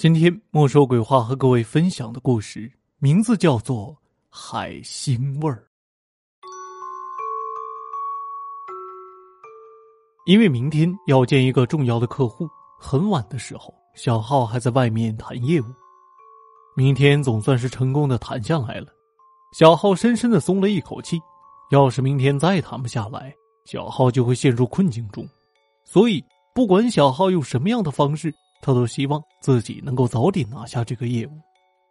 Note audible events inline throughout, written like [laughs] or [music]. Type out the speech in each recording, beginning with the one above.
今天莫说鬼话和各位分享的故事名字叫做《海腥味儿》。因为明天要见一个重要的客户，很晚的时候，小浩还在外面谈业务。明天总算是成功的谈下来了，小浩深深的松了一口气。要是明天再谈不下来，小浩就会陷入困境中。所以，不管小浩用什么样的方式。他都希望自己能够早点拿下这个业务，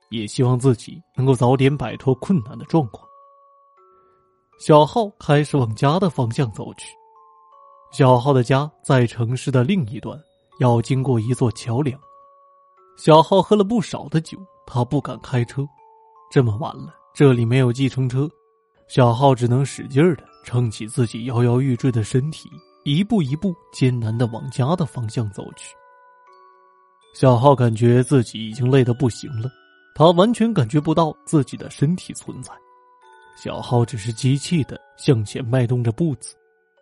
也希望自己能够早点摆脱困难的状况。小浩开始往家的方向走去。小浩的家在城市的另一端，要经过一座桥梁。小浩喝了不少的酒，他不敢开车。这么晚了，这里没有计程车，小浩只能使劲的撑起自己摇摇欲坠的身体，一步一步艰难的往家的方向走去。小浩感觉自己已经累得不行了，他完全感觉不到自己的身体存在。小浩只是机器的向前迈动着步子，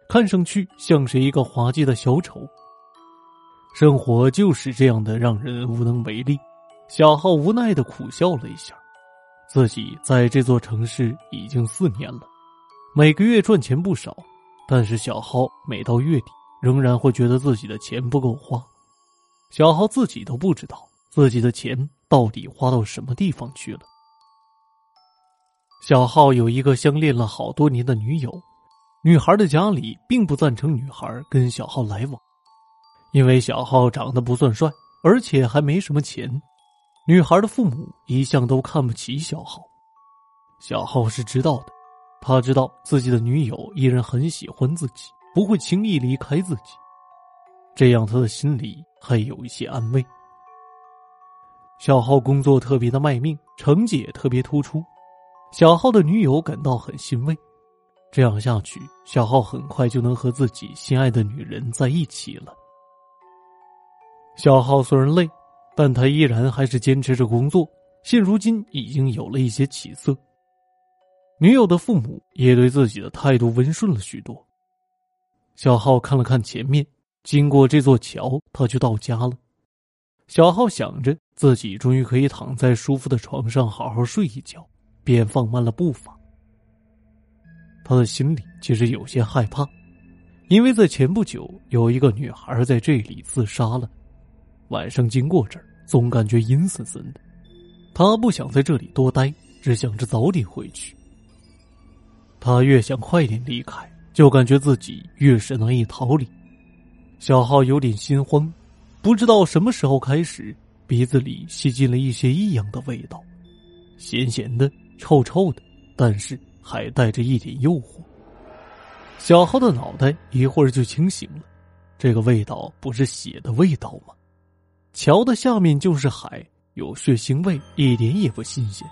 看上去像是一个滑稽的小丑。生活就是这样的，让人无能为力。小浩无奈的苦笑了一下，自己在这座城市已经四年了，每个月赚钱不少，但是小浩每到月底仍然会觉得自己的钱不够花。小浩自己都不知道自己的钱到底花到什么地方去了。小浩有一个相恋了好多年的女友，女孩的家里并不赞成女孩跟小浩来往，因为小浩长得不算帅，而且还没什么钱。女孩的父母一向都看不起小浩。小浩是知道的，他知道自己的女友依然很喜欢自己，不会轻易离开自己。这样，他的心里还有一些安慰。小浩工作特别的卖命，成绩也特别突出，小浩的女友感到很欣慰。这样下去，小浩很快就能和自己心爱的女人在一起了。小浩虽然累，但他依然还是坚持着工作。现如今已经有了一些起色，女友的父母也对自己的态度温顺了许多。小浩看了看前面。经过这座桥，他就到家了。小浩想着自己终于可以躺在舒服的床上好好睡一觉，便放慢了步伐。他的心里其实有些害怕，因为在前不久有一个女孩在这里自杀了。晚上经过这儿，总感觉阴森森的。他不想在这里多待，只想着早点回去。他越想快点离开，就感觉自己越是难以逃离。小浩有点心慌，不知道什么时候开始，鼻子里吸进了一些异样的味道，咸咸的、臭臭的，但是还带着一点诱惑。小浩的脑袋一会儿就清醒了，这个味道不是血的味道吗？桥的下面就是海，有血腥味，一点也不新鲜。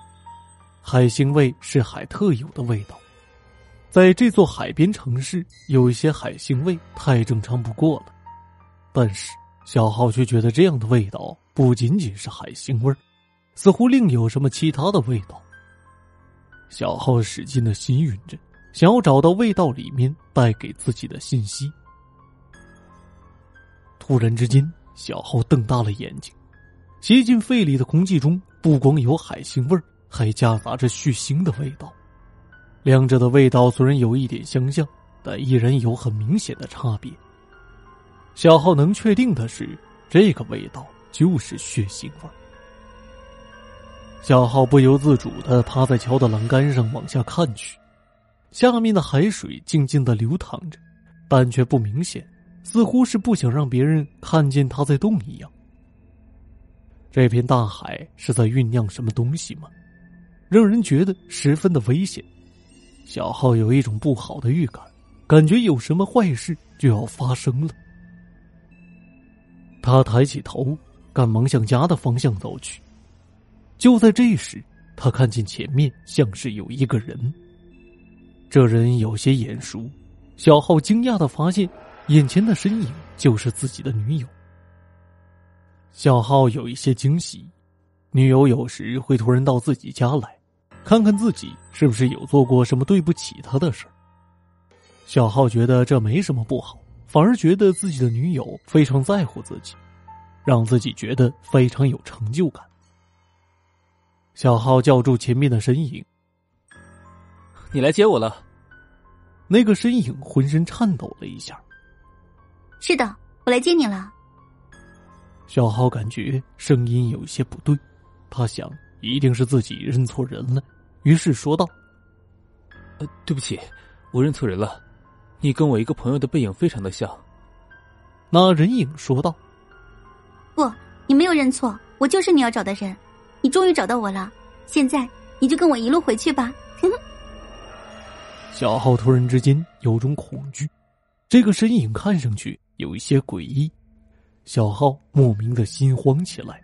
海腥味是海特有的味道，在这座海边城市，有一些海腥味太正常不过了。但是小浩却觉得这样的味道不仅仅是海腥味儿，似乎另有什么其他的味道。小浩使劲的吸吮着，想要找到味道里面带给自己的信息。突然之间，小浩瞪大了眼睛，吸进肺里的空气中不光有海腥味儿，还夹杂着血腥的味道。两者的味道虽然有一点相像，但依然有很明显的差别。小浩能确定的是，这个味道就是血腥味。小浩不由自主的趴在桥的栏杆上往下看去，下面的海水静静的流淌着，但却不明显，似乎是不想让别人看见它在动一样。这片大海是在酝酿什么东西吗？让人觉得十分的危险。小浩有一种不好的预感，感觉有什么坏事就要发生了。他抬起头，赶忙向家的方向走去。就在这时，他看见前面像是有一个人。这人有些眼熟，小浩惊讶的发现，眼前的身影就是自己的女友。小浩有一些惊喜，女友有时会突然到自己家来，看看自己是不是有做过什么对不起她的事儿。小浩觉得这没什么不好。反而觉得自己的女友非常在乎自己，让自己觉得非常有成就感。小浩叫住前面的身影：“你来接我了。”那个身影浑身颤抖了一下。“是的，我来接你了。”小浩感觉声音有些不对，他想一定是自己认错人了，于是说道：“呃，对不起，我认错人了。你跟我一个朋友的背影非常的像。”那人影说道：“不，你没有认错，我就是你要找的人。你终于找到我了，现在你就跟我一路回去吧。[laughs] ”小浩突然之间有种恐惧，这个身影看上去有一些诡异。小浩莫名的心慌起来，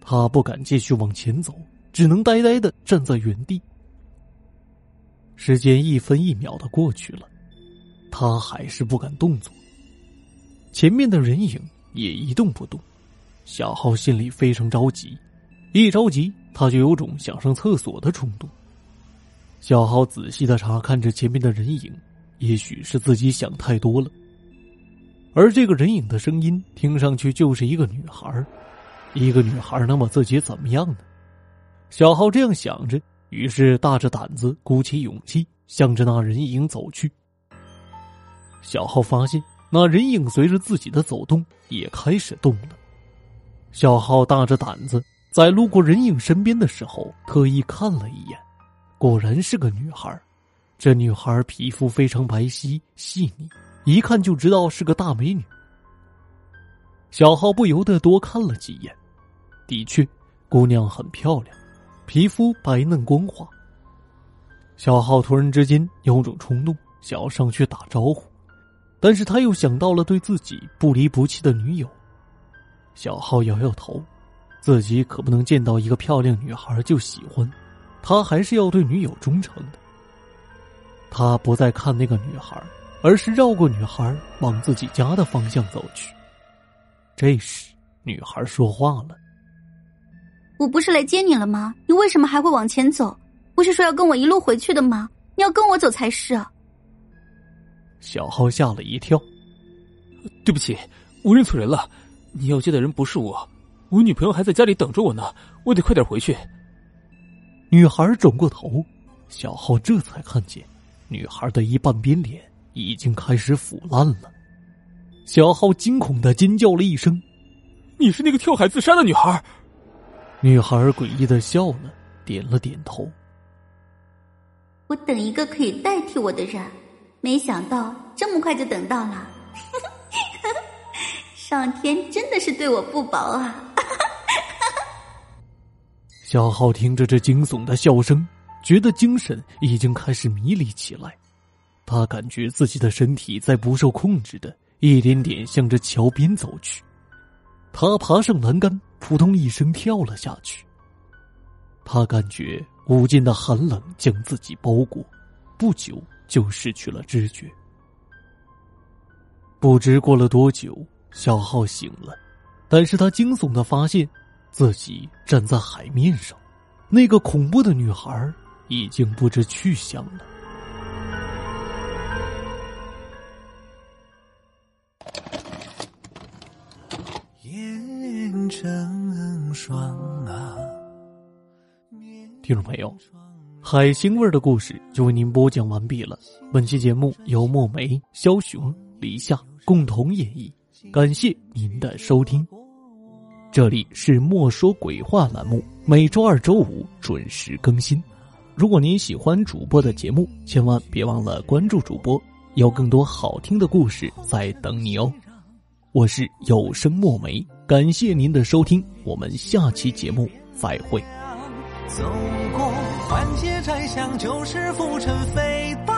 他不敢继续往前走，只能呆呆的站在原地。时间一分一秒的过去了，他还是不敢动作。前面的人影也一动不动，小浩心里非常着急，一着急他就有种想上厕所的冲动。小浩仔细的查看着前面的人影，也许是自己想太多了。而这个人影的声音听上去就是一个女孩一个女孩那么自己怎么样呢？小浩这样想着，于是大着胆子，鼓起勇气，向着那人影走去。小浩发现那人影随着自己的走动也开始动了。小浩大着胆子，在路过人影身边的时候，特意看了一眼，果然是个女孩这女孩皮肤非常白皙细腻。一看就知道是个大美女。小浩不由得多看了几眼，的确，姑娘很漂亮，皮肤白嫩光滑。小浩突然之间有种冲动，想要上去打招呼，但是他又想到了对自己不离不弃的女友。小浩摇摇头，自己可不能见到一个漂亮女孩就喜欢，他还是要对女友忠诚的。他不再看那个女孩。而是绕过女孩，往自己家的方向走去。这时，女孩说话了：“我不是来接你了吗？你为什么还会往前走？不是说要跟我一路回去的吗？你要跟我走才是。”小浩吓了一跳：“对不起，我认错人了。你要接的人不是我，我女朋友还在家里等着我呢，我得快点回去。”女孩转过头，小浩这才看见女孩的一半边脸。已经开始腐烂了，小浩惊恐的尖叫了一声：“你是那个跳海自杀的女孩？”女孩诡异的笑了，点了点头：“我等一个可以代替我的人，没想到这么快就等到了，[laughs] 上天真的是对我不薄啊！” [laughs] 小浩听着这惊悚的笑声，觉得精神已经开始迷离起来。他感觉自己的身体在不受控制的一点点向着桥边走去，他爬上栏杆，扑通一声跳了下去。他感觉无尽的寒冷将自己包裹，不久就失去了知觉。不知过了多久，小浩醒了，但是他惊悚的发现，自己站在海面上，那个恐怖的女孩已经不知去向了。成双啊！听众朋友，海腥味的故事就为您播讲完毕了。本期节目由墨梅、肖雄、李夏共同演绎，感谢您的收听。这里是莫说鬼话栏目，每周二、周五准时更新。如果您喜欢主播的节目，千万别忘了关注主播，有更多好听的故事在等你哦。我是有声墨梅，感谢您的收听，我们下期节目再会。走过万劫拆响，就是浮尘飞荡，